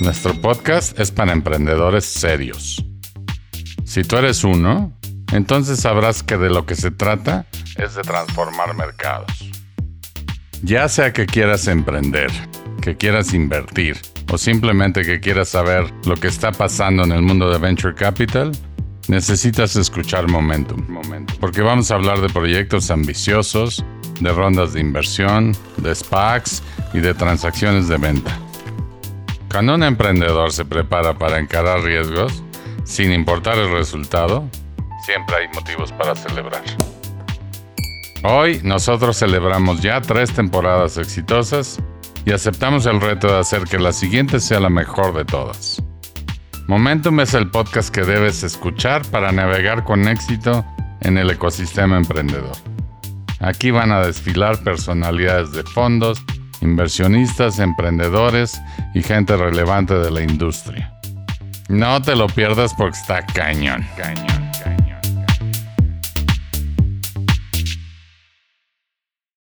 Nuestro podcast es para emprendedores serios. Si tú eres uno, entonces sabrás que de lo que se trata es de transformar mercados. Ya sea que quieras emprender, que quieras invertir o simplemente que quieras saber lo que está pasando en el mundo de Venture Capital, necesitas escuchar Momentum. Porque vamos a hablar de proyectos ambiciosos, de rondas de inversión, de SPACs y de transacciones de venta. Cuando un emprendedor se prepara para encarar riesgos, sin importar el resultado, siempre hay motivos para celebrar. Hoy nosotros celebramos ya tres temporadas exitosas y aceptamos el reto de hacer que la siguiente sea la mejor de todas. Momentum es el podcast que debes escuchar para navegar con éxito en el ecosistema emprendedor. Aquí van a desfilar personalidades de fondos, inversionistas, emprendedores y gente relevante de la industria. No te lo pierdas porque está cañón, cañón.